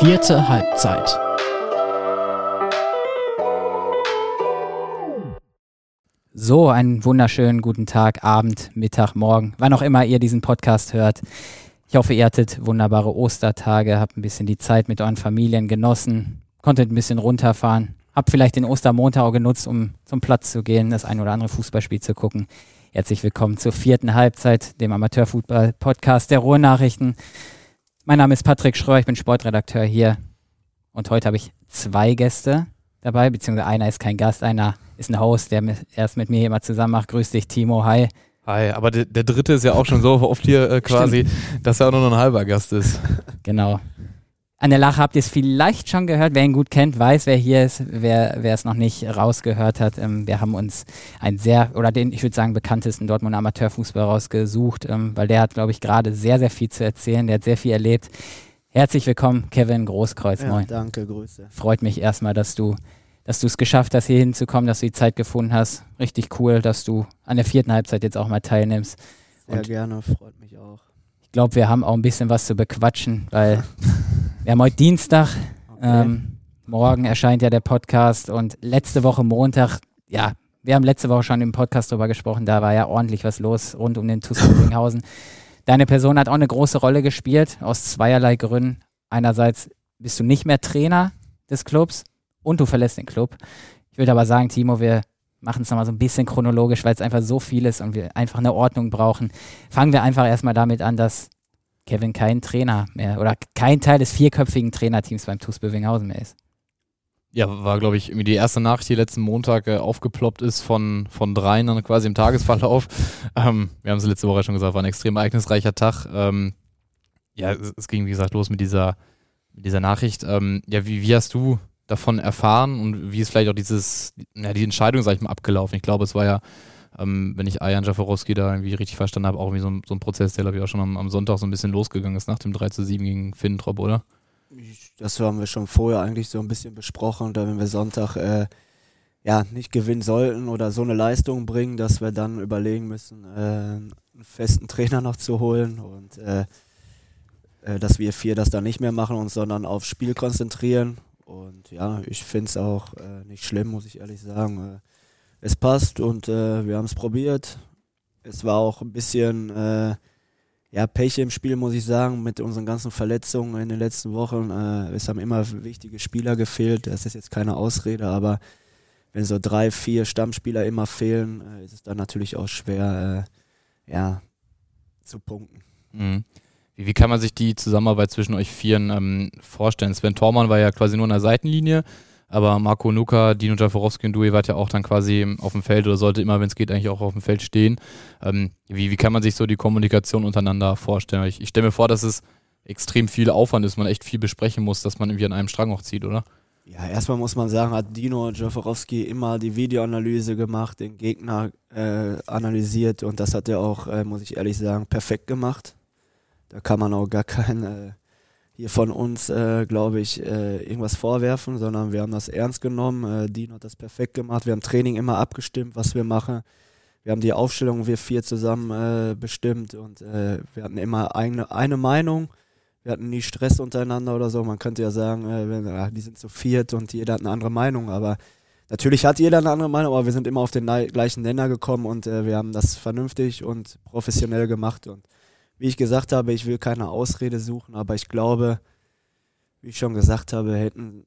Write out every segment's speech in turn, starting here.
Vierte Halbzeit. So, einen wunderschönen guten Tag, Abend, Mittag, Morgen, wann auch immer ihr diesen Podcast hört. Ich hoffe, ihr hattet wunderbare Ostertage, habt ein bisschen die Zeit mit euren Familien genossen, konntet ein bisschen runterfahren, habt vielleicht den Ostermontag auch genutzt, um zum Platz zu gehen, das ein oder andere Fußballspiel zu gucken. Herzlich willkommen zur vierten Halbzeit, dem Amateurfußball-Podcast der Ruhrnachrichten. Mein Name ist Patrick Schröer, ich bin Sportredakteur hier und heute habe ich zwei Gäste dabei, beziehungsweise einer ist kein Gast, einer ist ein Host, der erst mit mir hier mal zusammen macht. Grüß dich, Timo. Hi. Hi, aber der, der dritte ist ja auch schon so oft hier äh, quasi, Stimmt. dass er auch nur noch ein halber Gast ist. Genau. An der Lache habt ihr es vielleicht schon gehört. Wer ihn gut kennt, weiß, wer hier ist. Wer, wer es noch nicht rausgehört hat, ähm, wir haben uns einen sehr, oder den, ich würde sagen, bekanntesten Dortmunder Amateurfußball rausgesucht, ähm, weil der hat, glaube ich, gerade sehr, sehr viel zu erzählen. Der hat sehr viel erlebt. Herzlich willkommen, Kevin Großkreuz. Ja, Moin. Danke, Grüße. Freut mich erstmal, dass du dass du es geschafft hast, hier hinzukommen, dass du die Zeit gefunden hast. Richtig cool, dass du an der vierten Halbzeit jetzt auch mal teilnimmst. Sehr Und gerne, freut mich auch. Ich glaube, wir haben auch ein bisschen was zu bequatschen, weil wir haben heute Dienstag. Okay. Ähm, morgen erscheint ja der Podcast und letzte Woche Montag, ja, wir haben letzte Woche schon im Podcast darüber gesprochen, da war ja ordentlich was los rund um den TuS Rödinghausen. Deine Person hat auch eine große Rolle gespielt, aus zweierlei Gründen. Einerseits bist du nicht mehr Trainer des Clubs und du verlässt den Club. Ich würde aber sagen, Timo, wir machen es nochmal so ein bisschen chronologisch, weil es einfach so viel ist und wir einfach eine Ordnung brauchen. Fangen wir einfach erstmal damit an, dass Kevin kein Trainer mehr oder kein Teil des vierköpfigen Trainerteams beim TuS Bövinghausen mehr ist. Ja, war, glaube ich, irgendwie die erste Nachricht, die letzten Montag äh, aufgeploppt ist von, von dreien dann quasi im Tagesverlauf. Ähm, wir haben es letzte Woche schon gesagt, war ein extrem ereignisreicher Tag. Ähm, ja, es, es, ging, wie gesagt, los mit dieser, mit dieser Nachricht. Ähm, ja, wie, wie hast du davon erfahren und wie ist vielleicht auch dieses, ja, die Entscheidung, sag ich mal, abgelaufen? Ich glaube, es war ja, ähm, wenn ich Ayan Jaforowski da irgendwie richtig verstanden habe, auch irgendwie so ein, so ein Prozess, der glaube ich auch schon am, am, Sonntag so ein bisschen losgegangen ist nach dem 3 zu 7 gegen Finntrop, oder? Das haben wir schon vorher eigentlich so ein bisschen besprochen, da wenn wir Sonntag äh, ja, nicht gewinnen sollten oder so eine Leistung bringen, dass wir dann überlegen müssen, äh, einen festen Trainer noch zu holen und äh, äh dass wir vier das dann nicht mehr machen und sondern aufs Spiel konzentrieren und ja, ich finde es auch äh, nicht schlimm, muss ich ehrlich sagen. Äh, es passt und äh, wir haben es probiert. Es war auch ein bisschen äh, ja, Pech im Spiel, muss ich sagen, mit unseren ganzen Verletzungen in den letzten Wochen. Äh, es haben immer wichtige Spieler gefehlt. Das ist jetzt keine Ausrede, aber wenn so drei, vier Stammspieler immer fehlen, äh, ist es dann natürlich auch schwer, ja, zu punkten. Mhm. Wie, wie kann man sich die Zusammenarbeit zwischen euch Vieren ähm, vorstellen? Sven Tormann war ja quasi nur in der Seitenlinie, aber Marco Nuka, Dino Jaforowski und du, ihr wart ja auch dann quasi auf dem Feld oder sollte immer, wenn es geht, eigentlich auch auf dem Feld stehen. Ähm, wie, wie kann man sich so die Kommunikation untereinander vorstellen? Ich, ich stelle mir vor, dass es extrem viel Aufwand ist, man echt viel besprechen muss, dass man irgendwie an einem Strang auch zieht, oder? Ja, erstmal muss man sagen, hat Dino Jaforowski immer die Videoanalyse gemacht, den Gegner äh, analysiert und das hat er auch, äh, muss ich ehrlich sagen, perfekt gemacht. Da kann man auch gar kein äh, hier von uns, äh, glaube ich, äh, irgendwas vorwerfen, sondern wir haben das ernst genommen. Äh, Dino hat das perfekt gemacht. Wir haben Training immer abgestimmt, was wir machen. Wir haben die Aufstellung, wir vier zusammen äh, bestimmt und äh, wir hatten immer eine, eine Meinung. Wir hatten nie Stress untereinander oder so. Man könnte ja sagen, äh, wenn, ach, die sind zu viert und jeder hat eine andere Meinung, aber natürlich hat jeder eine andere Meinung, aber wir sind immer auf den gleichen Nenner gekommen und äh, wir haben das vernünftig und professionell gemacht und wie ich gesagt habe, ich will keine Ausrede suchen, aber ich glaube, wie ich schon gesagt habe, hätten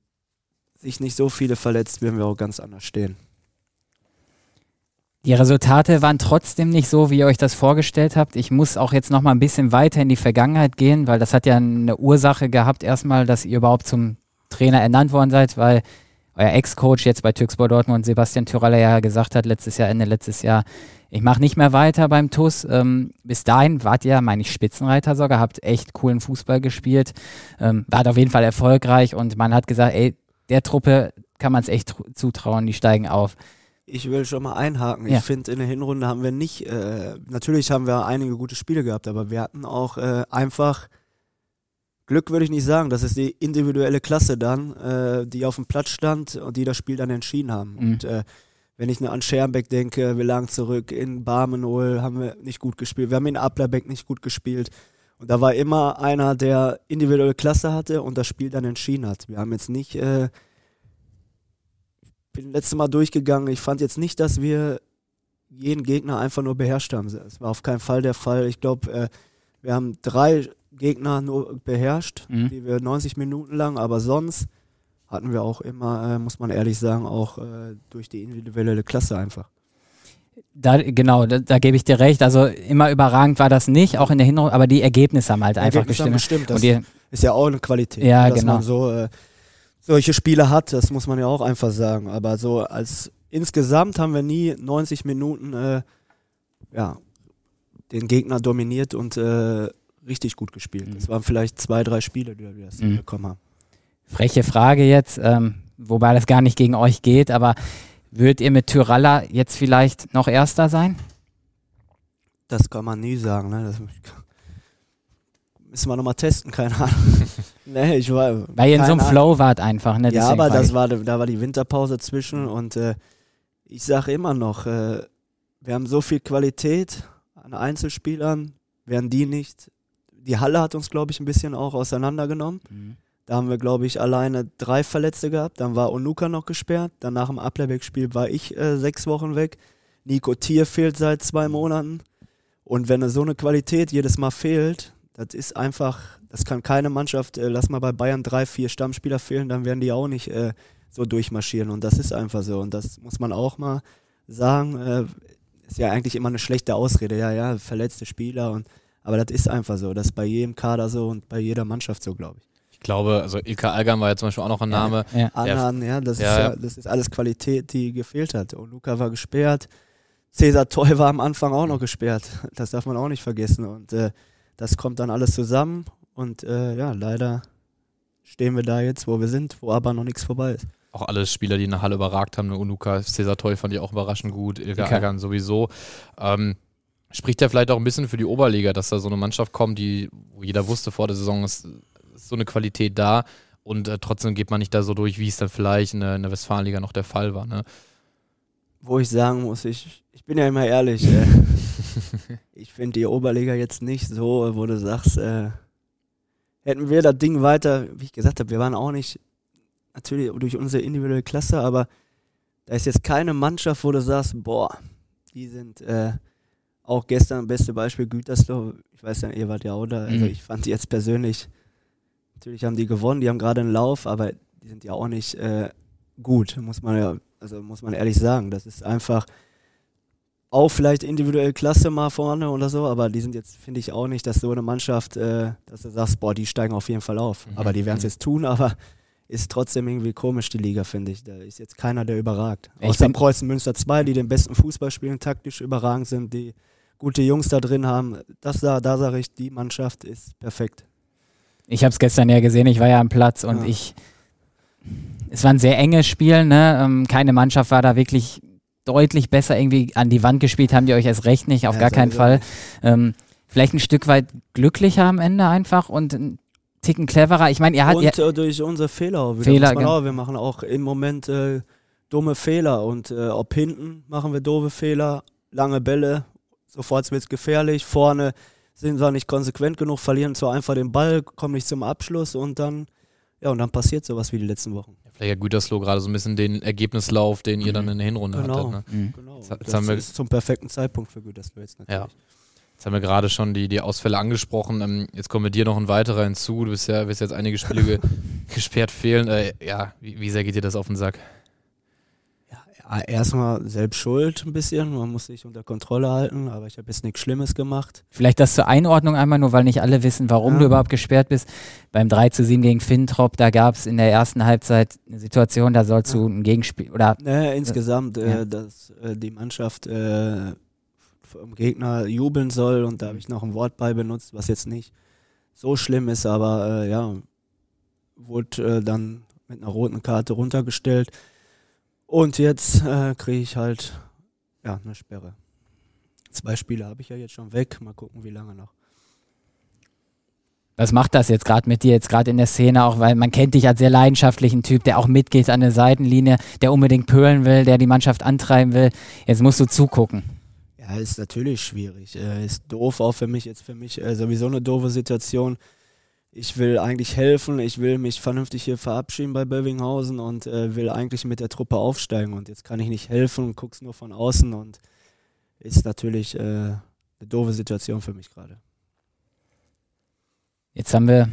sich nicht so viele verletzt, würden wir auch ganz anders stehen. Die Resultate waren trotzdem nicht so, wie ihr euch das vorgestellt habt. Ich muss auch jetzt noch mal ein bisschen weiter in die Vergangenheit gehen, weil das hat ja eine Ursache gehabt, erstmal, dass ihr überhaupt zum Trainer ernannt worden seid, weil euer Ex-Coach jetzt bei Türkspor Dortmund, Sebastian Tyraller, ja gesagt hat, letztes Jahr, Ende letztes Jahr, ich mache nicht mehr weiter beim TUS. Ähm, bis dahin wart ihr, meine ich, Spitzenreiter sogar, habt echt coolen Fußball gespielt, ähm, wart auf jeden Fall erfolgreich und man hat gesagt, ey, der Truppe kann man es echt zutrauen, die steigen auf. Ich will schon mal einhaken. Ja. Ich finde, in der Hinrunde haben wir nicht, äh, natürlich haben wir einige gute Spiele gehabt, aber wir hatten auch äh, einfach Glück würde ich nicht sagen. Das ist die individuelle Klasse dann, äh, die auf dem Platz stand und die das Spiel dann entschieden haben. Mhm. Und äh, wenn ich nur an Schermbeck denke, wir lagen zurück, in Barmenol haben wir nicht gut gespielt, wir haben in Ablerbeck nicht gut gespielt. Und da war immer einer, der individuelle Klasse hatte und das Spiel dann entschieden hat. Wir haben jetzt nicht, äh, bin letztes Mal durchgegangen, ich fand jetzt nicht, dass wir jeden Gegner einfach nur beherrscht haben. Das war auf keinen Fall der Fall. Ich glaube, äh, wir haben drei Gegner nur beherrscht, mhm. die wir 90 Minuten lang, aber sonst hatten wir auch immer, äh, muss man ehrlich sagen, auch äh, durch die individuelle Klasse einfach. Da, genau, da, da gebe ich dir recht. Also immer überragend war das nicht, auch in der Hinrunde, aber die Ergebnisse haben halt einfach gestimmt. gestimmt. Das ist ja auch eine Qualität, ja, dass genau. man so äh, solche Spiele hat, das muss man ja auch einfach sagen. Aber so als insgesamt haben wir nie 90 Minuten äh, ja, den Gegner dominiert und äh, richtig gut gespielt. Das mhm. waren vielleicht zwei, drei Spiele, die wir das mhm. bekommen haben. Freche Frage jetzt, ähm, wobei das gar nicht gegen euch geht, aber würdet ihr mit Tyralla jetzt vielleicht noch Erster sein? Das kann man nie sagen, ne? Das müssen wir nochmal testen, keine Ahnung. nee, ich war. Weil ihr in so einem Flow wart einfach, ne? Ja, aber das war, da war die Winterpause zwischen und äh, ich sage immer noch, äh, wir haben so viel Qualität an Einzelspielern, werden die nicht. Die Halle hat uns, glaube ich, ein bisschen auch auseinandergenommen. Mhm. Da haben wir, glaube ich, alleine drei Verletzte gehabt. Dann war Onuka noch gesperrt. Dann nach dem Ablebeck-Spiel war ich äh, sechs Wochen weg. Nico Tier fehlt seit zwei Monaten. Und wenn so eine Qualität jedes Mal fehlt, das ist einfach, das kann keine Mannschaft, äh, lass mal bei Bayern drei, vier Stammspieler fehlen, dann werden die auch nicht äh, so durchmarschieren. Und das ist einfach so. Und das muss man auch mal sagen. Äh, ist ja eigentlich immer eine schlechte Ausrede. Ja, ja, verletzte Spieler. Und, aber das ist einfach so. Das ist bei jedem Kader so und bei jeder Mannschaft so, glaube ich. Ich glaube, also Ilka Algan war ja zum Beispiel auch noch ein Name. Ja, ja. Annan, ja, das, ja. Ist ja, das ist alles Qualität, die gefehlt hat. Und Luca war gesperrt. Cesar Toy war am Anfang auch noch gesperrt. Das darf man auch nicht vergessen. Und äh, das kommt dann alles zusammen. Und äh, ja, leider stehen wir da jetzt, wo wir sind, wo aber noch nichts vorbei ist. Auch alle Spieler, die in der Halle überragt haben, ne, Unuka, Cesar Toy fand ich auch überraschend gut, Ilka okay. Algan sowieso. Ähm, spricht ja vielleicht auch ein bisschen für die Oberliga, dass da so eine Mannschaft kommt, die, wo jeder wusste vor der Saison, ist so eine Qualität da und äh, trotzdem geht man nicht da so durch, wie es dann vielleicht in der, in der Westfalenliga noch der Fall war. Ne? Wo ich sagen muss, ich, ich bin ja immer ehrlich, äh, ich finde die Oberliga jetzt nicht so, wo du sagst, äh, hätten wir das Ding weiter, wie ich gesagt habe, wir waren auch nicht, natürlich durch unsere individuelle Klasse, aber da ist jetzt keine Mannschaft, wo du sagst, boah, die sind äh, auch gestern beste Beispiel Gütersloh, ich weiß ja, ihr wart ja auch da, also mhm. ich fand die jetzt persönlich Natürlich haben die gewonnen, die haben gerade einen Lauf, aber die sind ja auch nicht äh, gut, muss man ja, also muss man ehrlich sagen. Das ist einfach auch vielleicht individuell klasse mal vorne oder so, aber die sind jetzt, finde ich auch nicht, dass so eine Mannschaft, äh, dass du sagst, boah, die steigen auf jeden Fall auf. Mhm. Aber die werden es jetzt tun, aber ist trotzdem irgendwie komisch, die Liga, finde ich. Da ist jetzt keiner, der überragt. Ich Außer Preußen Münster 2, die den besten Fußball spielen, taktisch überragend sind, die gute Jungs da drin haben. Das da, da sage ich, die Mannschaft ist perfekt. Ich habe es gestern ja gesehen, ich war ja am Platz und ja. ich. Es war ein sehr enges Spiel, ne? Ähm, keine Mannschaft war da wirklich deutlich besser irgendwie an die Wand gespielt, haben die euch erst recht nicht, auf ja, gar keinen Fall. Ähm, vielleicht ein Stück weit glücklicher am Ende einfach und ein Ticken cleverer. Ich meine, ihr habt. Und äh, durch unsere Fehler, Fehler auch. Wir machen auch im Moment äh, dumme Fehler und äh, ob hinten machen wir doofe Fehler, lange Bälle, sofort wird es gefährlich, vorne sind wir nicht konsequent genug, verlieren zwar einfach den Ball, kommen nicht zum Abschluss und dann, ja, und dann passiert sowas wie die letzten Wochen. Ja, vielleicht hat Gütersloh gerade so ein bisschen den Ergebnislauf, den ihr dann mhm. in der Hinrunde genau. hattet. Ne? Mhm. Genau. Jetzt, jetzt das ist zum perfekten Zeitpunkt für Gütersloh jetzt natürlich. Ja. Jetzt haben wir gerade schon die, die Ausfälle angesprochen. Ähm, jetzt kommen wir dir noch ein weiterer hinzu. Du bist ja bist jetzt einige Spiele ge gesperrt fehlen. Äh, ja, wie, wie sehr geht dir das auf den Sack? Erstmal selbst schuld ein bisschen. Man muss sich unter Kontrolle halten, aber ich habe jetzt nichts Schlimmes gemacht. Vielleicht das zur Einordnung einmal, nur weil nicht alle wissen, warum ja. du überhaupt gesperrt bist. Beim 3 zu 7 gegen Fintrop, da gab es in der ersten Halbzeit eine Situation, da sollst ja. du ein Gegenspiel oder. Naja, insgesamt, äh, dass äh, die Mannschaft äh, vom Gegner jubeln soll und da habe ich noch ein Wort bei benutzt, was jetzt nicht so schlimm ist, aber äh, ja, wurde äh, dann mit einer roten Karte runtergestellt. Und jetzt äh, kriege ich halt ja, eine Sperre. Zwei Spiele habe ich ja jetzt schon weg. Mal gucken, wie lange noch. Was macht das jetzt gerade mit dir, jetzt gerade in der Szene auch, weil man kennt dich als sehr leidenschaftlichen Typ, der auch mitgeht an der Seitenlinie, der unbedingt pölen will, der die Mannschaft antreiben will. Jetzt musst du zugucken. Ja, ist natürlich schwierig. Äh, ist doof auch für mich, jetzt für mich äh, sowieso eine doofe Situation. Ich will eigentlich helfen, ich will mich vernünftig hier verabschieden bei Bövinghausen und äh, will eigentlich mit der Truppe aufsteigen. Und jetzt kann ich nicht helfen und guck's nur von außen und ist natürlich äh, eine doofe Situation für mich gerade. Jetzt haben wir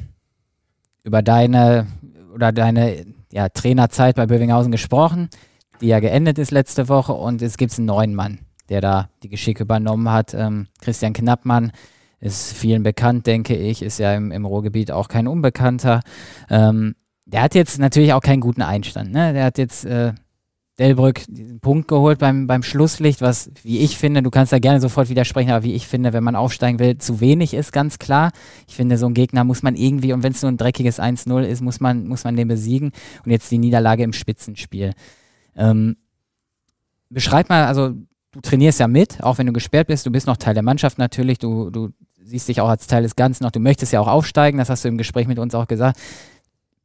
über deine oder deine ja, Trainerzeit bei Bövinghausen gesprochen, die ja geendet ist letzte Woche und es gibt einen neuen Mann, der da die Geschicke übernommen hat. Ähm, Christian Knappmann ist vielen bekannt, denke ich, ist ja im, im Ruhrgebiet auch kein Unbekannter. Ähm, der hat jetzt natürlich auch keinen guten Einstand. Ne? Der hat jetzt äh, Delbrück diesen Punkt geholt beim, beim Schlusslicht, was, wie ich finde, du kannst da gerne sofort widersprechen, aber wie ich finde, wenn man aufsteigen will, zu wenig ist, ganz klar. Ich finde, so ein Gegner muss man irgendwie, und wenn es nur ein dreckiges 1-0 ist, muss man, muss man den besiegen. Und jetzt die Niederlage im Spitzenspiel. Ähm, beschreib mal, also du trainierst ja mit, auch wenn du gesperrt bist, du bist noch Teil der Mannschaft natürlich, du, du siehst dich auch als Teil des Ganzen noch, du möchtest ja auch aufsteigen, das hast du im Gespräch mit uns auch gesagt.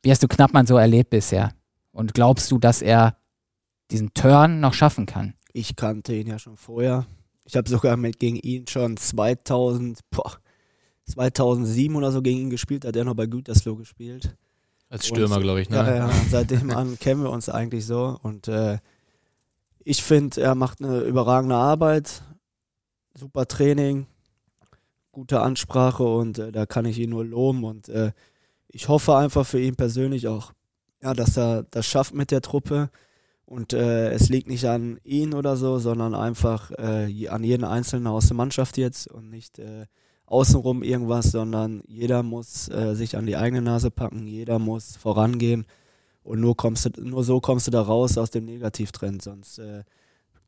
Wie hast du Knappmann so erlebt bisher? Und glaubst du, dass er diesen Turn noch schaffen kann. Ich kannte ihn ja schon vorher. Ich habe sogar mit gegen ihn schon 2000, boah, 2007 oder so gegen ihn gespielt, hat er noch bei Gütersloh gespielt. Als Stürmer, glaube ich, ne? Ja, ja, seitdem an kennen wir uns eigentlich so. Und äh, ich finde, er macht eine überragende Arbeit, super Training, gute Ansprache und äh, da kann ich ihn nur loben. Und äh, ich hoffe einfach für ihn persönlich auch, ja, dass er das schafft mit der Truppe und äh, es liegt nicht an ihn oder so, sondern einfach äh, an jeden Einzelnen aus der Mannschaft jetzt und nicht äh, außenrum irgendwas, sondern jeder muss äh, sich an die eigene Nase packen, jeder muss vorangehen und nur, kommst du, nur so kommst du da raus aus dem Negativtrend. Sonst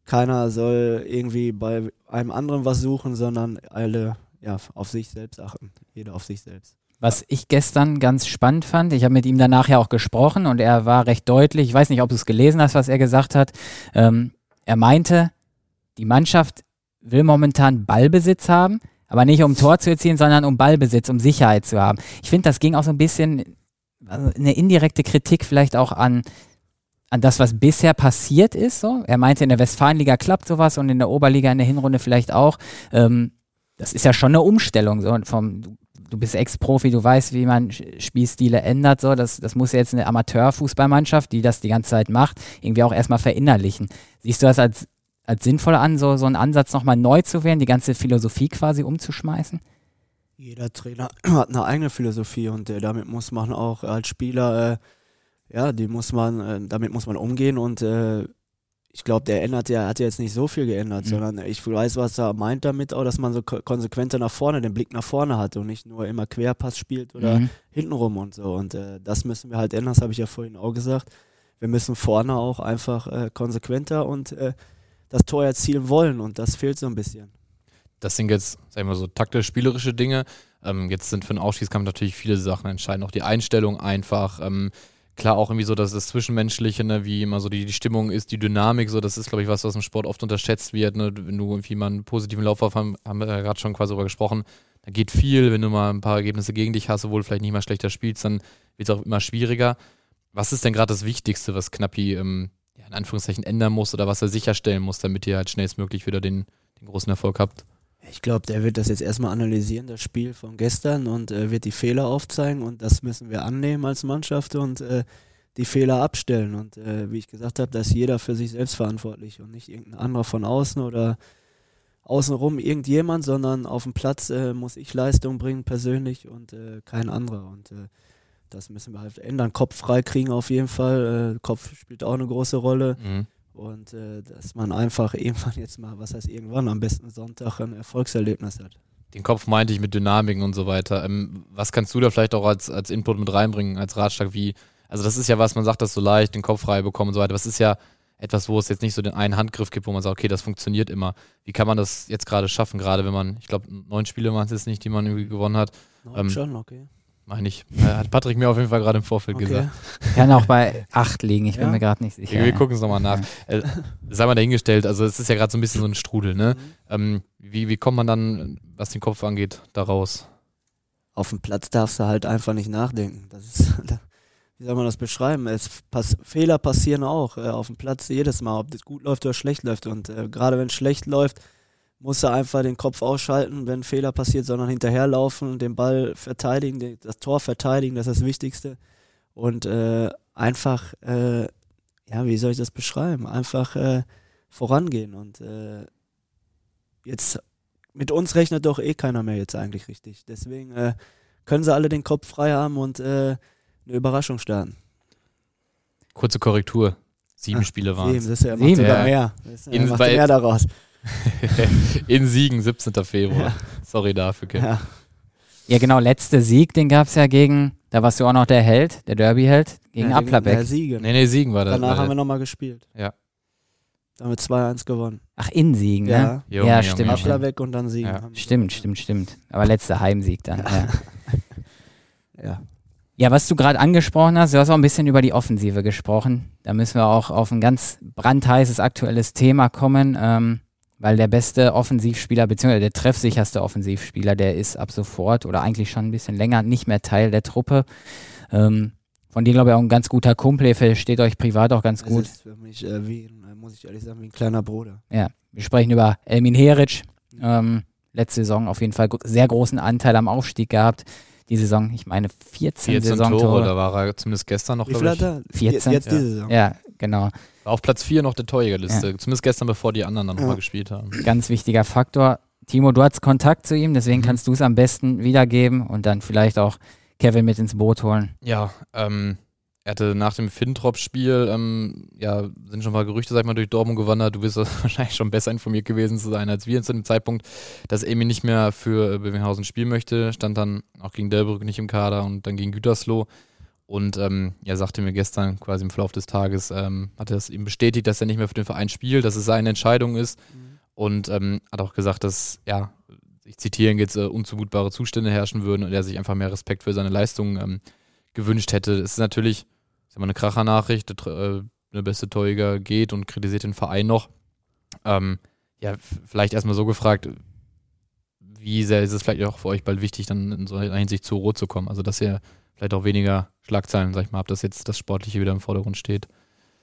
keiner soll irgendwie bei einem anderen was suchen, sondern alle ja, auf sich selbst achten. Jeder auf sich selbst. Was ich gestern ganz spannend fand, ich habe mit ihm danach ja auch gesprochen und er war recht deutlich, ich weiß nicht, ob du es gelesen hast, was er gesagt hat. Ähm, er meinte, die Mannschaft will momentan Ballbesitz haben, aber nicht um Tor zu erzielen, sondern um Ballbesitz, um Sicherheit zu haben. Ich finde, das ging auch so ein bisschen, also eine indirekte Kritik vielleicht auch an, an das, was bisher passiert ist. So. Er meinte, in der Westfalenliga klappt sowas und in der Oberliga in der Hinrunde vielleicht auch. Ähm, das ist ja schon eine Umstellung. So. vom, du bist Ex-Profi, du weißt, wie man Spielstile ändert. So, das, das muss jetzt eine Amateurfußballmannschaft, die das die ganze Zeit macht, irgendwie auch erstmal verinnerlichen. Siehst du das als, als sinnvoll an, so, so einen Ansatz nochmal neu zu werden, die ganze Philosophie quasi umzuschmeißen? Jeder Trainer hat eine eigene Philosophie und äh, damit muss man auch als Spieler, äh, ja, die muss man, äh, damit muss man umgehen und äh, ich glaube, der ändert ja, hat ja jetzt nicht so viel geändert, mhm. sondern ich weiß, was er meint damit auch, dass man so konsequenter nach vorne, den Blick nach vorne hat und nicht nur immer Querpass spielt oder mhm. hintenrum und so. Und äh, das müssen wir halt ändern, das habe ich ja vorhin auch gesagt. Wir müssen vorne auch einfach äh, konsequenter und äh, das Tor erzielen wollen und das fehlt so ein bisschen. Das sind jetzt, sagen wir so, taktisch-spielerische Dinge. Ähm, jetzt sind für den Ausschießkampf natürlich viele Sachen entscheidend. Auch die Einstellung einfach. Ähm, klar auch irgendwie so, dass das Zwischenmenschliche, ne, wie immer so die, die Stimmung ist, die Dynamik, so, das ist, glaube ich, was, was im Sport oft unterschätzt wird, ne, wenn du irgendwie mal einen positiven Lauf hast, haben, haben wir ja gerade schon quasi darüber gesprochen, da geht viel, wenn du mal ein paar Ergebnisse gegen dich hast, obwohl du vielleicht nicht mal schlechter spielst, dann wird es auch immer schwieriger. Was ist denn gerade das Wichtigste, was Knappi ähm, ja, in Anführungszeichen ändern muss oder was er sicherstellen muss, damit ihr halt schnellstmöglich wieder den, den großen Erfolg habt? Ich glaube, der wird das jetzt erstmal analysieren, das Spiel von gestern, und äh, wird die Fehler aufzeigen. Und das müssen wir annehmen als Mannschaft und äh, die Fehler abstellen. Und äh, wie ich gesagt habe, da ist jeder für sich selbst verantwortlich und nicht irgendein anderer von außen oder außenrum irgendjemand, sondern auf dem Platz äh, muss ich Leistung bringen persönlich und äh, kein anderer. Und äh, das müssen wir halt ändern. Kopf frei kriegen auf jeden Fall. Kopf spielt auch eine große Rolle. Mhm. Und äh, dass man einfach irgendwann jetzt mal, was heißt irgendwann, am besten Sonntag ein Erfolgserlebnis hat. Den Kopf meinte ich mit Dynamiken und so weiter. Ähm, was kannst du da vielleicht auch als, als Input mit reinbringen, als Ratschlag? Wie, also das ist ja was, man sagt das so leicht, den Kopf frei bekommen und so weiter. Es ist ja etwas, wo es jetzt nicht so den einen Handgriff gibt, wo man sagt, okay, das funktioniert immer. Wie kann man das jetzt gerade schaffen, gerade wenn man, ich glaube, neun Spiele waren es jetzt nicht, die man irgendwie gewonnen hat. Neun ähm, schon, okay. Meine ich. Hat Patrick mir auf jeden Fall gerade im Vorfeld okay. gesagt. Kann auch bei 8 liegen, ich ja. bin mir gerade nicht sicher. Wir, wir gucken es nochmal nach. Ja. Äh, sei mal dahingestellt, also es ist ja gerade so ein bisschen so ein Strudel, ne? Mhm. Ähm, wie, wie kommt man dann, was den Kopf angeht, da raus? Auf dem Platz darfst du halt einfach nicht nachdenken. Das ist, wie soll man das beschreiben? Es pass Fehler passieren auch äh, auf dem Platz jedes Mal, ob das gut läuft oder schlecht läuft. Und äh, gerade wenn es schlecht läuft, muss er einfach den Kopf ausschalten, wenn ein Fehler passiert, sondern hinterherlaufen, den Ball verteidigen, das Tor verteidigen, das ist das Wichtigste. Und äh, einfach, äh, ja, wie soll ich das beschreiben? Einfach äh, vorangehen. Und äh, jetzt mit uns rechnet doch eh keiner mehr jetzt eigentlich richtig. Deswegen äh, können sie alle den Kopf frei haben und äh, eine Überraschung starten. Kurze Korrektur. Sieben Ach, Spiele waren Sieben, das ist ja Sieben, sogar ja. mehr. Das ist, äh, macht mehr daraus. In Siegen, 17. Februar. Ja. Sorry dafür, Kim. Ja. Ja, genau, letzter Sieg, den gab es ja gegen, da warst du auch noch der Held, der Derby-Held, gegen Ja, Applerbeck. Ja, Siegen. Nee, nee, Siegen war das. Danach war haben wir nochmal gespielt. Ja. Da haben wir 2-1 gewonnen. Ach, in Siegen, ne? Ja. Junge, Ja, stimmt, Junge. Applerbeck und dann Siegen. Ja. Stimmt, gewonnen. stimmt, stimmt. Aber letzter Heimsieg dann, ja. Ja. Ja, was du gerade angesprochen hast, du hast auch ein bisschen über die Offensive gesprochen. Da müssen wir auch auf ein ganz brandheißes aktuelles Thema kommen, ähm, weil der beste Offensivspieler, beziehungsweise der treffsicherste Offensivspieler, der ist ab sofort oder eigentlich schon ein bisschen länger nicht mehr Teil der Truppe. Ähm, von dem glaube ich auch ein ganz guter Kumpel, der versteht euch privat auch ganz Es gut. ist für mich, äh, wie, äh, muss ich ehrlich sagen, wie ein kleiner Bruder. Ja, wir sprechen über Elmin Heric. Ähm, letzte Saison auf jeden Fall sehr großen Anteil am Aufstieg gehabt. Die Saison, ich meine 14, 14 Tore, Saisontore. da war er zumindest gestern noch, Wie viel glaube hat ich. er? 14? Jetzt Ja. diese Saison. Ja, genau. War auf Platz 4 noch der Torjägerliste. Zumindest gestern, bevor die anderen dann Ja. nochmal gespielt haben. Ganz wichtiger Faktor. Timo, du hattest Kontakt zu ihm, deswegen Mhm. kannst du es am besten wiedergeben und dann vielleicht auch Kevin mit ins Boot holen. Ja, ähm, er hatte nach dem Fintrop-Spiel, ähm, ja, sind schon ein paar Gerüchte, sag ich mal, durch Dortmund gewandert. Du wirst wahrscheinlich schon besser informiert gewesen zu sein als wir zu dem Zeitpunkt, dass Emi nicht mehr für äh, Bövinghausen spielen möchte. Stand dann auch gegen Delbrück nicht im Kader und dann gegen Gütersloh. Und ähm, er sagte mir gestern quasi im Verlauf des Tages, ähm, hat er es ihm bestätigt, dass er nicht mehr für den Verein spielt, dass es seine Entscheidung ist. Und ähm, hat auch gesagt, dass, ja, ich zitiere jetzt, äh, unzumutbare Zustände herrschen würden und er sich einfach mehr Respekt für seine Leistungen ähm, gewünscht hätte. Es ist natürlich ist immer eine Krachernachricht, der, äh, der beste Torjäger geht und kritisiert den Verein noch. Ähm, ja, vielleicht erstmal so gefragt, wie sehr ist es vielleicht auch für euch bald wichtig, dann in so einer Hinsicht zur Ruhe zu kommen? Also, dass ihr vielleicht auch weniger Schlagzeilen, sag ich mal, habt, dass jetzt das Sportliche wieder im Vordergrund steht.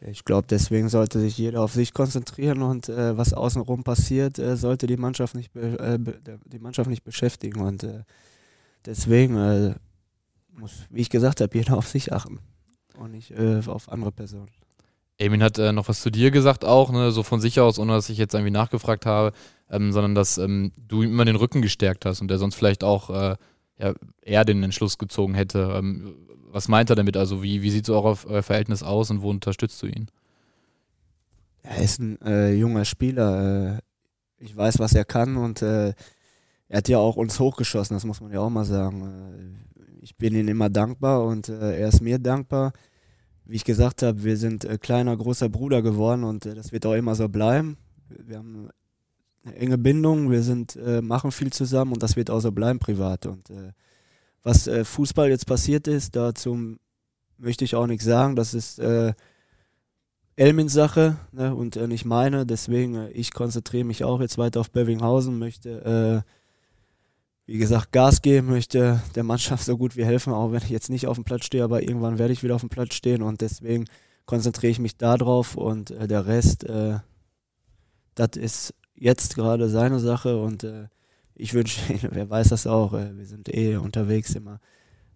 Ich glaube, deswegen sollte sich jeder auf sich konzentrieren und äh, was außenrum passiert, äh, sollte die Mannschaft nicht be äh, die Mannschaft nicht beschäftigen und äh, deswegen äh, muss, wie ich gesagt habe, jeder auf sich achten und nicht äh, auf andere Personen. Emin hat noch was zu dir gesagt auch, ne, so von sich aus, ohne dass ich jetzt irgendwie nachgefragt habe, ähm, sondern dass ähm, du ihm immer den Rücken gestärkt hast und der sonst vielleicht auch ja, eher den Entschluss gezogen hätte. Ähm, was meint er damit? Also wie, wie sieht so euer, euer Verhältnis aus und wo unterstützt du ihn? Er ist ein äh, junger Spieler. Äh, ich weiß, was er kann und äh, er hat ja auch uns hochgeschossen, das muss man ja auch mal sagen. Äh, ich bin ihm immer dankbar und äh, er ist mir dankbar. Wie ich gesagt habe, wir sind äh, kleiner, großer Bruder geworden und äh, das wird auch immer so bleiben. Wir haben eine enge Bindung, wir sind, äh, machen viel zusammen und das wird auch so bleiben privat. Und äh, was äh, Fußball jetzt passiert ist, dazu möchte ich auch nichts sagen. Das ist äh, Elmins Sache ne, und äh, nicht meine. Deswegen, äh, ich konzentriere mich auch jetzt weiter auf Bövinghausen, möchte, äh, wie gesagt, Gas geben, möchte der Mannschaft so gut wie helfen, auch wenn ich jetzt nicht auf dem Platz stehe, aber irgendwann werde ich wieder auf dem Platz stehen und deswegen konzentriere ich mich da drauf und äh, der Rest, das ist jetzt gerade seine Sache und äh, ich wünsche ihm, wer weiß das auch, äh, wir sind eh unterwegs immer,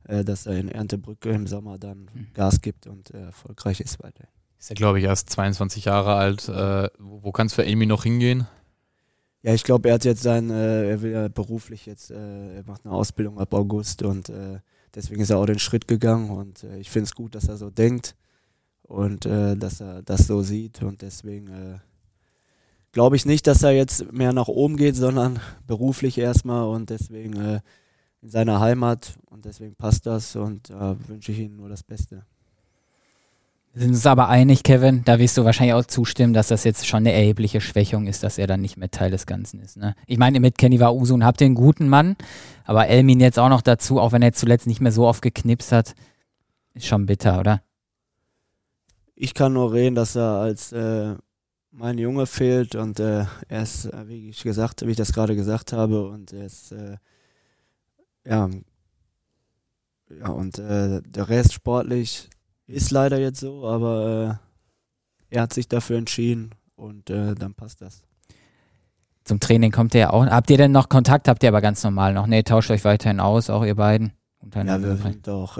äh, dass er in Erntebrücke im Sommer dann Gas gibt und äh, erfolgreich ist weiter. Ist ja, glaube ich, erst 22 Jahre alt. Äh, wo wo kann es für Amy noch hingehen? Ja, ich glaube, er hat jetzt sein, äh, er will ja beruflich jetzt, äh, er macht eine Ausbildung ab August und deswegen ist er auch den Schritt gegangen und ich finde es gut, dass er so denkt und dass er das so sieht und deswegen glaube ich nicht, dass er jetzt mehr nach oben geht, sondern beruflich erstmal und deswegen äh, in seiner Heimat und deswegen passt das und äh, wünsche ich ihm nur das Beste. Wir sind uns aber einig, Kevin, da wirst du wahrscheinlich auch zustimmen, dass das jetzt schon eine erhebliche Schwächung ist, dass er dann nicht mehr Teil des Ganzen ist. Ne? Ich meine, mit Kenny Usun habt ihr einen guten Mann, aber Elmin jetzt auch noch dazu, auch wenn er jetzt zuletzt nicht mehr so oft geknipst hat, ist schon bitter, oder? ich kann nur reden, dass er als äh, mein Junge fehlt und äh, er ist, äh, wie ich gesagt, wie ich das gerade gesagt habe, und er ist äh, ja, ja und äh, der Rest sportlich ist leider jetzt so, aber äh, er hat sich dafür entschieden und äh, dann passt das. zum Training kommt ihr ja auch. Habt ihr denn noch Kontakt? Habt ihr aber ganz normal noch? Nee, tauscht euch weiterhin aus, auch ihr beiden. Ja, wir sind auch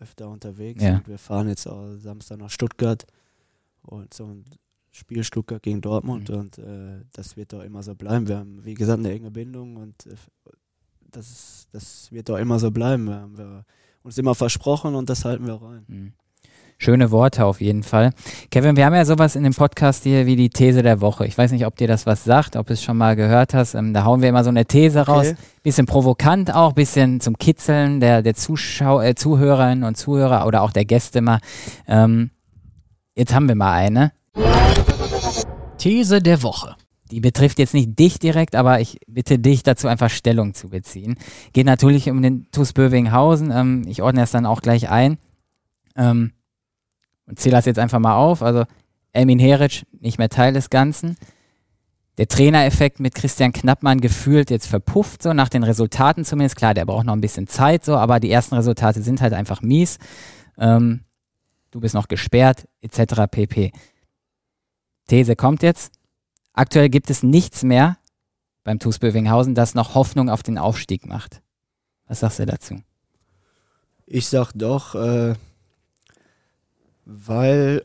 öfter unterwegs. Ja. Und wir fahren jetzt auch Samstag nach Stuttgart und so Spiel Stuttgart gegen Dortmund Mhm. und äh, das wird doch immer so bleiben. Wir haben, wie gesagt, eine enge Bindung und äh, das, ist, das wird doch immer so bleiben. Wir haben wir uns immer versprochen und das halten wir auch ein. Mhm. Schöne Worte auf jeden Fall. Kevin, wir haben ja sowas in dem Podcast hier wie die These der Woche. Ich weiß nicht, ob dir das was sagt, ob du es schon mal gehört hast. Ähm, da hauen wir immer so eine These raus. Okay. Bisschen provokant auch, bisschen zum Kitzeln der, der Zuschau äh, Zuhörerinnen und Zuhörer oder auch der Gäste mal. Ähm, jetzt haben wir mal eine. These der Woche. Die betrifft jetzt nicht dich direkt, aber ich bitte dich dazu einfach Stellung zu beziehen. Geht natürlich um den TuS Bövinghausen. Ähm, ich ordne das dann auch gleich ein. Ähm, und zähle das jetzt einfach mal auf. Also Elmin Heric nicht mehr Teil des Ganzen. Der Trainereffekt mit Christian Knappmann gefühlt jetzt verpufft, so nach den Resultaten zumindest. Klar, der braucht noch ein bisschen Zeit, so, aber die ersten Resultate sind halt einfach mies. Ähm, du bist noch gesperrt, etc. pp. These kommt jetzt. Aktuell gibt es nichts mehr beim TuS Bövinghausen, das noch Hoffnung auf den Aufstieg macht. Was sagst du dazu? Ich sag doch, äh, weil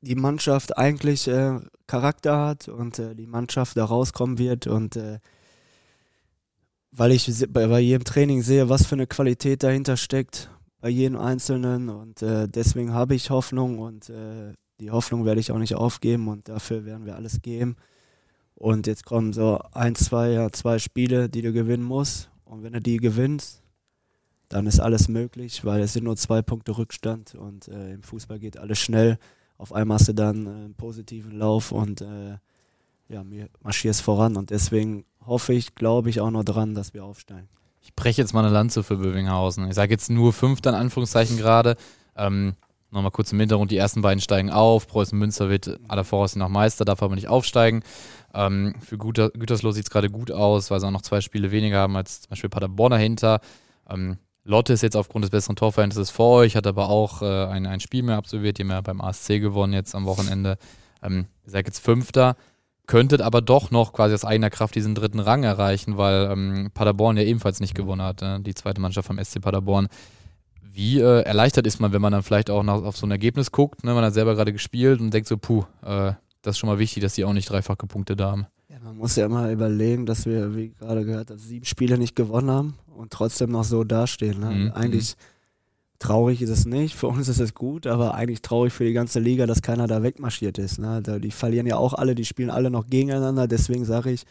die Mannschaft eigentlich äh, Charakter hat und äh, die Mannschaft da rauskommen wird und äh, weil ich bei, bei jedem Training sehe, was für eine Qualität dahinter steckt, bei jedem Einzelnen und äh, deswegen habe ich Hoffnung und äh, die Hoffnung werde ich auch nicht aufgeben und dafür werden wir alles geben. Und jetzt kommen so ein, zwei, ja, zwei Spiele, die du gewinnen musst und wenn du die gewinnst, dann ist alles möglich, weil es sind nur zwei Punkte Rückstand und äh, im Fußball geht alles schnell. Auf einmal hast du dann äh, einen positiven Lauf und äh, ja, mir marschierst voran und deswegen hoffe ich, glaube ich auch noch dran, dass wir aufsteigen. Ich breche jetzt mal eine Lanze für Bövinghausen. Ich sage jetzt nur Fünfter in Anführungszeichen gerade. Ähm, Nochmal kurz im Hintergrund, die ersten beiden steigen auf. Preußen Münster wird aller Voraussicht nach Meister, darf aber nicht aufsteigen. Ähm, für Güter, Gütersloh sieht es gerade gut aus, weil sie auch noch zwei Spiele weniger haben als zum Beispiel Paderborn dahinter. Ähm, Lotte ist jetzt aufgrund des besseren Torverhältnisses vor euch, hat aber auch äh, ein, ein Spiel mehr absolviert, die haben ja beim ASC gewonnen jetzt am Wochenende. Ähm, ihr seid jetzt Fünfter, könntet aber doch noch quasi aus eigener Kraft diesen dritten Rang erreichen, weil ähm, Paderborn ja ebenfalls nicht gewonnen hat, äh, die zweite Mannschaft vom SC Paderborn. Wie äh, erleichtert ist man, wenn man dann vielleicht auch nach, auf so ein Ergebnis guckt, ne? man hat selber gerade gespielt und denkt so, puh, äh, das ist schon mal wichtig, dass die auch nicht dreifach gepunktet haben. Ja, man muss ja immer überlegen, dass wir, wie gerade gehört, hast, sieben Spiele nicht gewonnen haben und trotzdem noch so dastehen. Ne? Mhm. Eigentlich traurig ist es nicht, für uns ist es gut, aber eigentlich traurig für die ganze Liga, dass keiner da wegmarschiert ist. Ne? Die verlieren ja auch alle, die spielen alle noch gegeneinander, deswegen sage ich,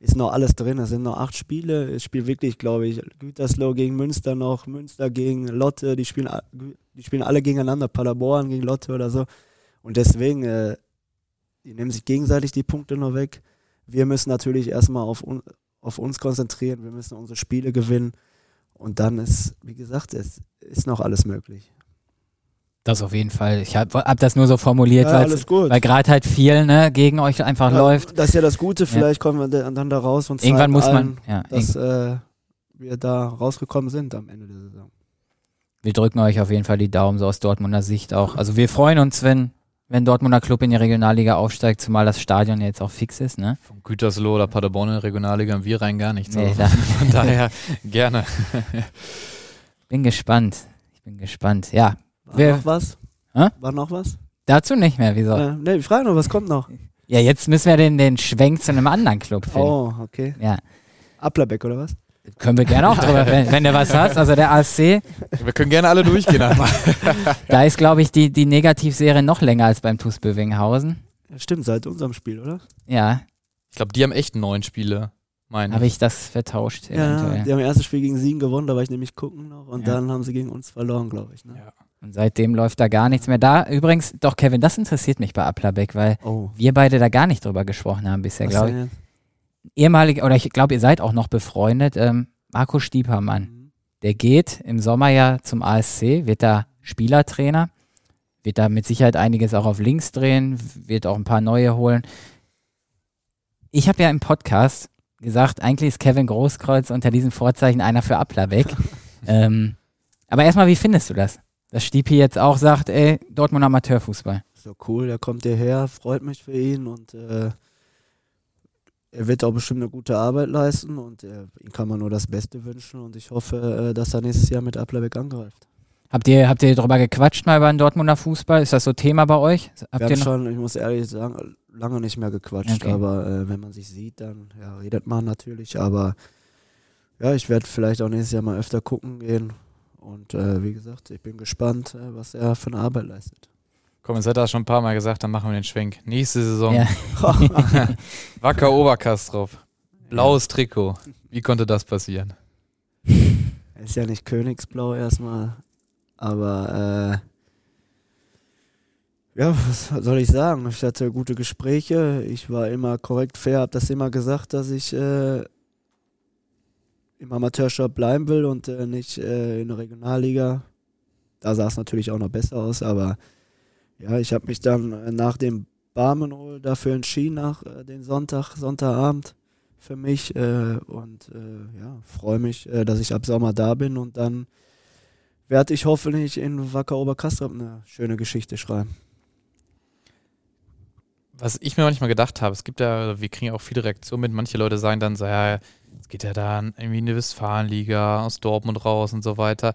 ist noch alles drin. Es sind noch acht Spiele. Es spielt wirklich, glaube ich, Gütersloh gegen Münster noch, Münster gegen Lotte, die spielen, die spielen alle gegeneinander, Paderborn gegen Lotte oder so. Und deswegen, äh, die nehmen sich gegenseitig die Punkte noch weg. Wir müssen natürlich erstmal auf, un auf uns konzentrieren, wir müssen unsere Spiele gewinnen. Und dann ist, wie gesagt, es ist noch alles möglich. Das auf jeden Fall. Ich habe hab das nur so formuliert, Ja, weil's- alles gut. weil gerade halt viel ne, gegen euch einfach Ja, läuft. Das ist ja das Gute, vielleicht kommen wir da- dann da raus und Irgendwann muss man, allen, ja, dass äh, wir da rausgekommen sind am Ende der Saison. wir drücken euch auf jeden Fall die Daumen, so aus Dortmunder Sicht auch. Also wir freuen uns, wenn, wenn Dortmunder Club in die Regionalliga aufsteigt, zumal das Stadion jetzt auch fix ist, ne? Von Gütersloh oder Paderborn in der Regionalliga haben wir rein gar nichts. Nee, Also da- von daher gerne. Bin gespannt. Ich bin gespannt. Ja, War Wer- noch was? Hä? War noch was? dazu nicht mehr. Wieso? Äh, ne, ich frage noch, was kommt noch? Ja, jetzt müssen wir den, den Schwenk zu einem anderen Club finden. Oh, okay. Ja, Applerbeck oder was? können wir gerne auch drüber, wenn, wenn du was hast. Also der ASC, Wir können gerne alle durchgehen. einmal. da ist, glaube ich, die, die Negativserie noch länger als beim TuS Bövinghausen. Ja, stimmt, seit unserem Spiel, oder? Ja, ich glaube, die haben echt neun Spiele, meine habe ich das vertauscht Ja, eventuell. die haben ihr erstes Spiel gegen Siegen gewonnen, da war ich nämlich gucken noch. Und Ja. dann haben sie gegen uns verloren, glaube ich. Ne? Ja. Und seitdem läuft da gar nichts mehr. Da übrigens, doch Kevin, das interessiert mich bei Applerbeck, weil Oh. wir beide da gar nicht drüber gesprochen haben bisher, glaube ich. denn? Ehemalig, oder ich glaube, ihr seid auch noch befreundet, ähm, Marco Stiepermann. Mhm. Der geht im Sommer ja zum ASC, wird da Spielertrainer, wird da mit Sicherheit einiges auch auf links drehen, wird auch ein paar neue holen. Ich habe ja im Podcast gesagt, eigentlich ist Kevin Großkreuz unter diesen Vorzeichen einer für Applerbeck. ähm, aber erstmal, wie findest du das? Dass Stiepi jetzt auch sagt, ey, Dortmund Amateurfußball. So cool, der kommt hierher, freut mich für ihn und äh, er wird auch bestimmt eine gute Arbeit leisten und äh, ihm kann man nur das Beste wünschen und ich hoffe, äh, dass er nächstes Jahr mit Applerbeck angreift. Habt ihr, habt ihr darüber gequatscht mal über den Dortmunder Fußball? Ist das so Thema bei euch? Habt Wir haben schon, ich muss ehrlich sagen, lange nicht mehr gequatscht, okay. aber äh, wenn man sich sieht, dann ja, redet man natürlich, aber ja, ich werde vielleicht auch nächstes Jahr mal öfter gucken gehen und äh, wie gesagt, ich bin gespannt, äh, was er für eine Arbeit leistet. Komm, jetzt hat er schon ein paar Mal gesagt, dann machen wir den Schwenk. Nächste Saison. Ja. Wacker Oberkastrop. Blaues Trikot. Wie konnte das passieren? Ist ja nicht Königsblau erstmal, aber äh, ja, was soll ich sagen? Ich hatte gute Gespräche. Ich war immer korrekt fair, habe das immer gesagt, dass ich äh, im Amateurshop bleiben will und äh, nicht äh, in der Regionalliga. Da sah es natürlich auch noch besser aus, aber ja, ich habe mich dann äh, nach dem Barmenhol dafür entschieden, nach äh, den Sonntag, Sonntagabend für mich äh, und äh, ja, freue mich, dass ich ab Sommer da bin und dann werde ich hoffentlich in Wacker Oberkastrop eine schöne Geschichte schreiben. Was ich mir manchmal gedacht habe, es gibt ja, wir kriegen auch viele Reaktionen mit, manche Leute sagen dann so, ja, geht ja dann irgendwie in die Westfalenliga aus Dortmund raus und so weiter.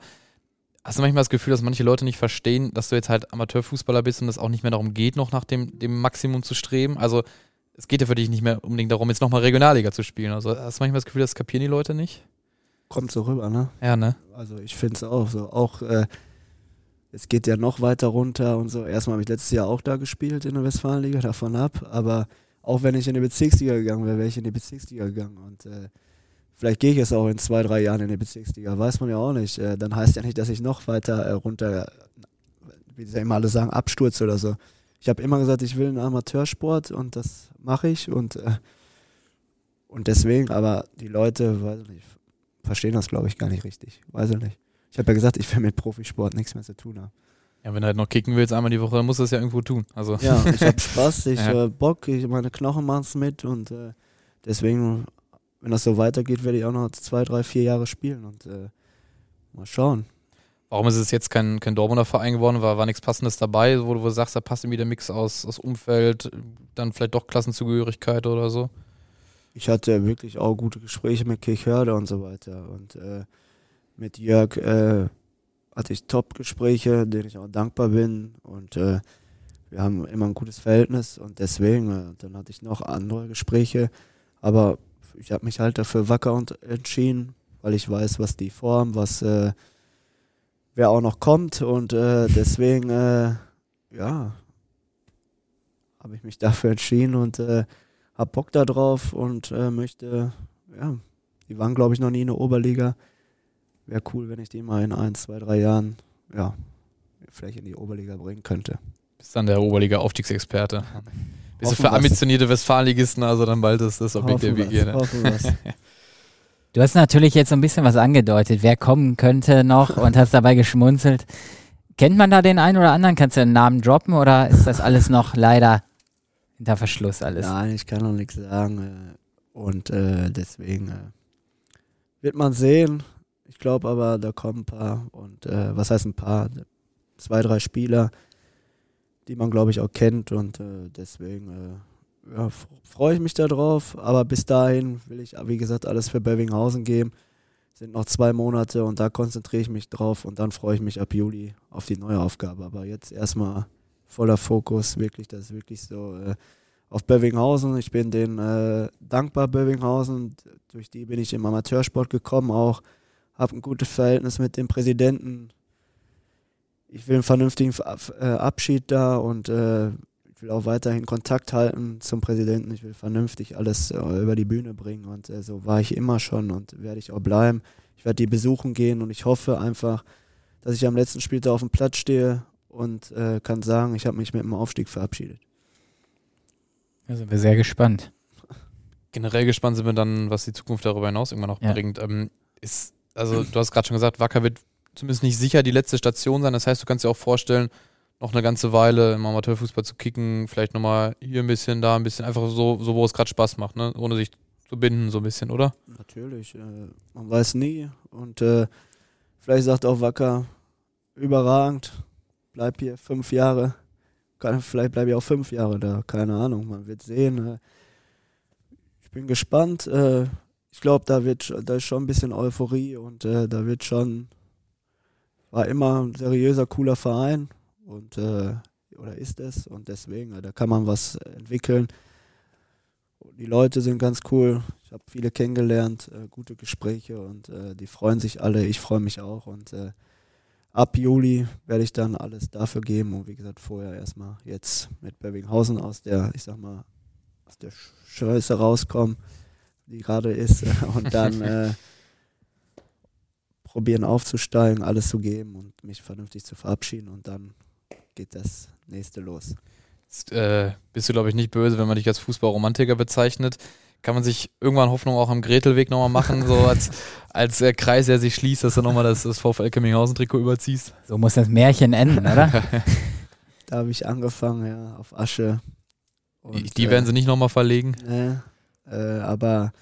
Hast du manchmal das Gefühl, dass manche Leute nicht verstehen, dass du jetzt halt Amateurfußballer bist und es auch nicht mehr darum geht, noch nach dem, dem Maximum zu streben? Also es geht ja für dich nicht mehr unbedingt darum, jetzt nochmal Regionalliga zu spielen. Also hast du manchmal das Gefühl, das kapieren die Leute nicht? Kommt so rüber, ne? Ja, ne? Also ich finde es auch so. Auch äh, es geht ja noch weiter runter und so. Erstmal habe ich letztes Jahr auch da gespielt in der Westfalenliga, davon ab. Aber auch wenn ich in die Bezirksliga gegangen wäre, wäre ich in die Bezirksliga gegangen. Und äh, Vielleicht gehe ich jetzt auch in zwei, drei Jahren in die Bezirksliga, weiß man ja auch nicht. Äh, dann heißt ja nicht, dass ich noch weiter äh, runter, wie sie immer alle sagen, absturze oder so. Ich habe immer gesagt, ich will einen Amateursport und das mache ich und, äh, und deswegen, aber die Leute, weiß ich nicht, verstehen das glaube ich gar nicht richtig. Weiß ich nicht. Ich habe ja gesagt, ich will mit Profisport nichts mehr zu tun haben. Ja, wenn du halt noch kicken willst einmal die Woche, dann musst du es ja irgendwo tun. Also. Ja, ich habe Spaß, ich ja. äh, Bock, ich, meine Knochen machen es mit und äh, deswegen wenn das so weitergeht, werde ich auch noch zwei, drei, vier Jahre spielen und äh, mal schauen. Warum ist es jetzt kein, kein Dortmunder Verein geworden? War, war nichts Passendes dabei, wo du, wo du sagst, da passt irgendwie der Mix aus, aus Umfeld, dann vielleicht doch Klassenzugehörigkeit oder so? Ich hatte wirklich auch gute Gespräche mit Kirchhörde und so weiter. Und äh, mit Jörg äh, hatte ich Top-Gespräche, denen ich auch dankbar bin. Und äh, wir haben immer ein gutes Verhältnis und deswegen, äh, dann hatte ich noch andere Gespräche. Aber ich habe mich halt dafür wacker und entschieden, weil ich weiß, was die formen, was äh, wer auch noch kommt. Und äh, deswegen äh, ja habe ich mich dafür entschieden und äh, habe Bock da drauf und äh, möchte ja die waren glaube ich noch nie in der Oberliga. Wäre cool wenn ich die mal in ein zwei drei Jahren ja vielleicht in die Oberliga bringen könnte. Bist dann der Aufstiegsexperte Bisschen für ambitionierte Westfalenligisten, also dann bald ist das Objekt der WG. Ne? Du hast natürlich jetzt so ein bisschen was angedeutet, wer kommen könnte noch und hast dabei geschmunzelt. Kennt man da den einen oder anderen? Kannst du einen Namen droppen oder ist das alles noch leider hinter Verschluss alles? Nein, ich kann noch nichts sagen. Äh, und äh, deswegen äh, wird man sehen. Ich glaube aber, da kommen ein paar. Und äh, was heißt ein paar? Zwei, drei Spieler, die man, glaube ich, auch kennt. Und äh, deswegen äh, ja, freue ich mich darauf. Aber bis dahin will ich, wie gesagt, alles für Bövinghausen geben. Sind noch zwei Monate und da konzentriere ich mich drauf und dann freue ich mich ab Juli auf die neue Aufgabe. Aber jetzt erstmal voller Fokus, wirklich, das ist wirklich so äh, auf Bövinghausen. Ich bin denen äh, dankbar, Bövinghausen. Durch die bin ich im Amateursport gekommen, auch habe ein gutes Verhältnis mit dem Präsidenten ich will einen vernünftigen äh, Abschied da und äh, ich will auch weiterhin Kontakt halten zum Präsidenten. Ich will vernünftig alles äh, über die Bühne bringen und äh, so war ich immer schon und werde ich auch bleiben. Ich werde die besuchen gehen und ich hoffe einfach, dass ich am letzten Spieltag auf dem Platz stehe und äh, kann sagen, ich habe mich mit dem Aufstieg verabschiedet. Da sind wir sehr gespannt. Generell gespannt sind wir dann, was die Zukunft darüber hinaus irgendwann noch ja. bringt. Ähm, ist, also du hast gerade schon gesagt, Wacker wird zumindest nicht sicher die letzte Station sein. Das heißt, du kannst dir auch vorstellen, noch eine ganze Weile im Amateurfußball zu kicken, vielleicht nochmal hier ein bisschen, da ein bisschen, einfach so, so wo es gerade Spaß macht, ne? ohne sich zu binden, so ein bisschen, oder? Natürlich, äh, man weiß nie und äh, vielleicht sagt auch Wacker, überragend, bleib hier fünf Jahre, Kann, vielleicht bleibe ich auch fünf Jahre da, keine Ahnung, man wird sehen. Äh, bin gespannt. Äh, ich glaube, da da ist schon ein bisschen Euphorie und äh, da wird schon war immer ein seriöser, cooler Verein und äh, oder ist es und deswegen, da kann man was entwickeln. Die Leute sind ganz cool. Ich habe viele kennengelernt, äh, gute Gespräche und äh, die freuen sich alle. Ich freue mich auch und äh, ab Juli werde ich dann alles dafür geben und wie gesagt vorher erstmal jetzt mit Berwinghausen aus der, ich sag mal, aus der Scheiße rauskommen die gerade ist, und dann äh, probieren aufzusteigen, alles zu geben und mich vernünftig zu verabschieden und dann geht das nächste los. Jetzt, äh, bist du, glaube ich, nicht böse, wenn man dich als Fußballromantiker bezeichnet. Kann man sich irgendwann Hoffnung auch am Gretelweg nochmal machen, so als, als der Kreis, der sich schließt, dass du nochmal das, das VfL Kemminghausen-Trikot überziehst? So muss das Märchen enden, oder? da habe ich angefangen, ja, auf Asche. Und, die, werden äh, sie nicht nochmal verlegen? Ne, äh, aber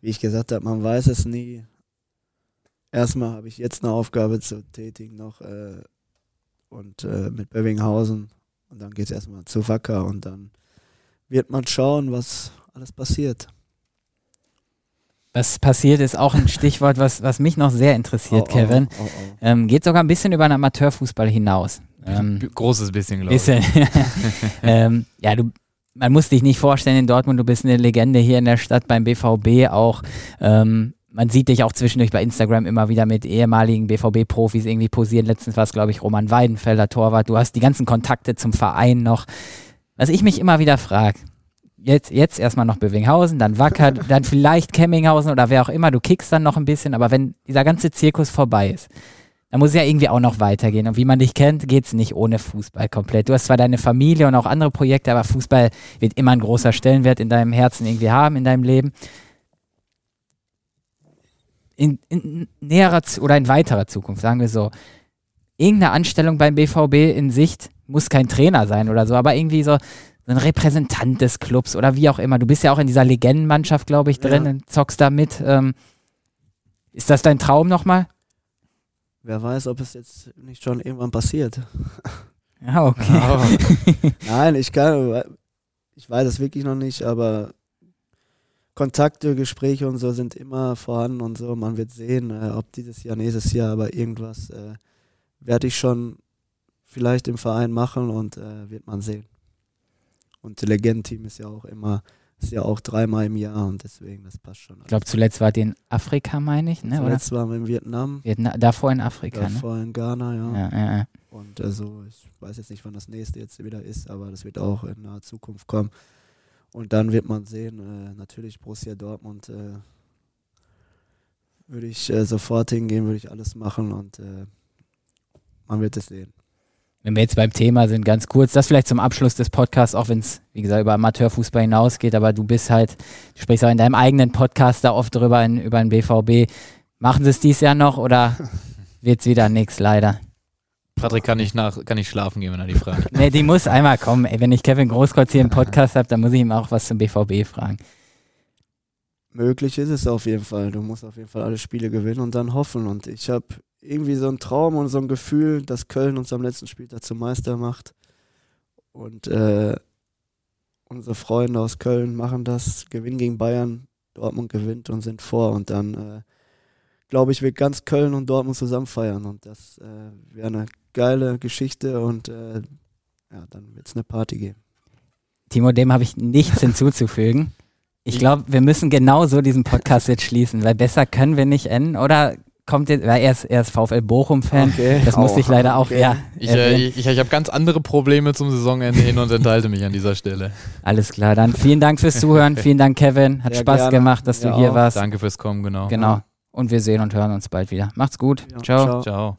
wie ich gesagt habe, man weiß es nie. Erstmal habe ich jetzt eine Aufgabe zu tätigen noch äh, und äh, mit Bevinghausen und dann geht es erstmal zu Wacker und dann wird man schauen, was alles passiert. Was passiert, ist auch ein Stichwort, was, was mich noch sehr interessiert, oh, oh Kevin. Oh, oh, ähm, geht sogar ein bisschen über den Amateurfußball hinaus. Ähm, Großes bisschen, glaube ich. Bisschen. ähm, ja, du man muss dich nicht vorstellen in Dortmund, du bist eine Legende hier in der Stadt beim BVB auch. Ähm, man sieht dich auch zwischendurch bei Instagram immer wieder mit ehemaligen BVB-Profis irgendwie posieren. Letztens war es, glaube ich, Roman Weidenfelder, Torwart. Du hast die ganzen Kontakte zum Verein noch. Was ich mich immer wieder frage, jetzt, jetzt erstmal noch Bövinghausen, dann Wacker, dann vielleicht Kemminghausen oder wer auch immer, du kickst dann noch ein bisschen, aber wenn dieser ganze Zirkus vorbei ist, da muss es ja irgendwie auch noch weitergehen. Und wie man dich kennt, geht es nicht ohne Fußball komplett. Du hast zwar deine Familie und auch andere Projekte, aber Fußball wird immer ein großer Stellenwert in deinem Herzen irgendwie haben, in deinem Leben. In, in näherer oder in weiterer Zukunft, sagen wir so, irgendeine Anstellung beim BVB in Sicht muss kein Trainer sein oder so, aber irgendwie so, so ein Repräsentant des Clubs oder wie auch immer. Du bist ja auch in dieser Legendenmannschaft, glaube ich, drin ja. und zockst da mit. Ähm, ist das dein Traum nochmal? Wer weiß, ob es jetzt nicht schon irgendwann passiert. Ja, okay. Nein, ich kann, ich weiß es wirklich noch nicht, aber Kontakte, Gespräche und so sind immer vorhanden und so. Man wird sehen, äh, ob dieses Jahr, nächstes Jahr, aber irgendwas äh, werde ich schon vielleicht im Verein machen und äh, wird man sehen. Und das Legendenteam ist ja auch immer ist ja auch dreimal im Jahr und deswegen, das passt schon. Ich glaube, zuletzt war die in Afrika, meine ich, ne? Zuletzt waren wir in Vietnam. Vietnam. Davor in Afrika? Davor ne? in Ghana, ja. ja, ja, ja. Und also, ich weiß jetzt nicht, wann das nächste jetzt wieder ist, aber das wird auch in naher Zukunft kommen. Und dann wird man sehen, äh, natürlich Borussia Dortmund äh, würde ich äh, sofort hingehen, würde ich alles machen und äh, man wird es sehen wenn wir jetzt beim Thema sind, ganz kurz, das vielleicht zum Abschluss des Podcasts, auch wenn es, wie gesagt, über Amateurfußball hinausgeht, aber du bist halt, du sprichst auch in deinem eigenen Podcast da oft drüber, in, über den BVB. Machen sie es dieses Jahr noch oder wird es wieder nichts, leider? Patrick kann nicht, nach, kann nicht schlafen gehen, wenn er die fragt. nee, die muss einmal kommen. Ey, wenn ich Kevin Großkreuz hier im Podcast habe, dann muss ich ihm auch was zum BVB fragen. Möglich ist es auf jeden Fall. Du musst auf jeden Fall alle Spiele gewinnen und dann hoffen. Und ich habe irgendwie so ein Traum und so ein Gefühl, dass Köln uns am letzten Spieltag zum Meister macht. Und äh, unsere Freunde aus Köln machen das, gewinnen gegen Bayern, Dortmund gewinnt und sind vor. Und dann, äh, glaube ich, wird ganz Köln und Dortmund zusammen feiern. Und das äh, wäre eine geile Geschichte und äh, ja, dann wird es eine Party geben. Timo, dem habe ich nichts hinzuzufügen. Ich glaube, wir müssen genau so diesen Podcast jetzt schließen, weil besser können wir nicht enden. Oder kommt jetzt, er ist, er ist VfL Bochum-Fan. Okay. Das musste ich leider auch, okay. ja. Ich, äh, ich, ich, ich habe ganz andere Probleme zum Saisonende hin und enthalte mich an dieser Stelle. Alles klar, dann vielen Dank fürs Zuhören. vielen Dank, Kevin. Hat ja, Spaß gerne. gemacht, dass ja, du hier auch. warst. Danke fürs Kommen, genau. Genau. Und wir sehen und hören uns bald wieder. Macht's gut. Ja. Ciao. Ciao. Ciao.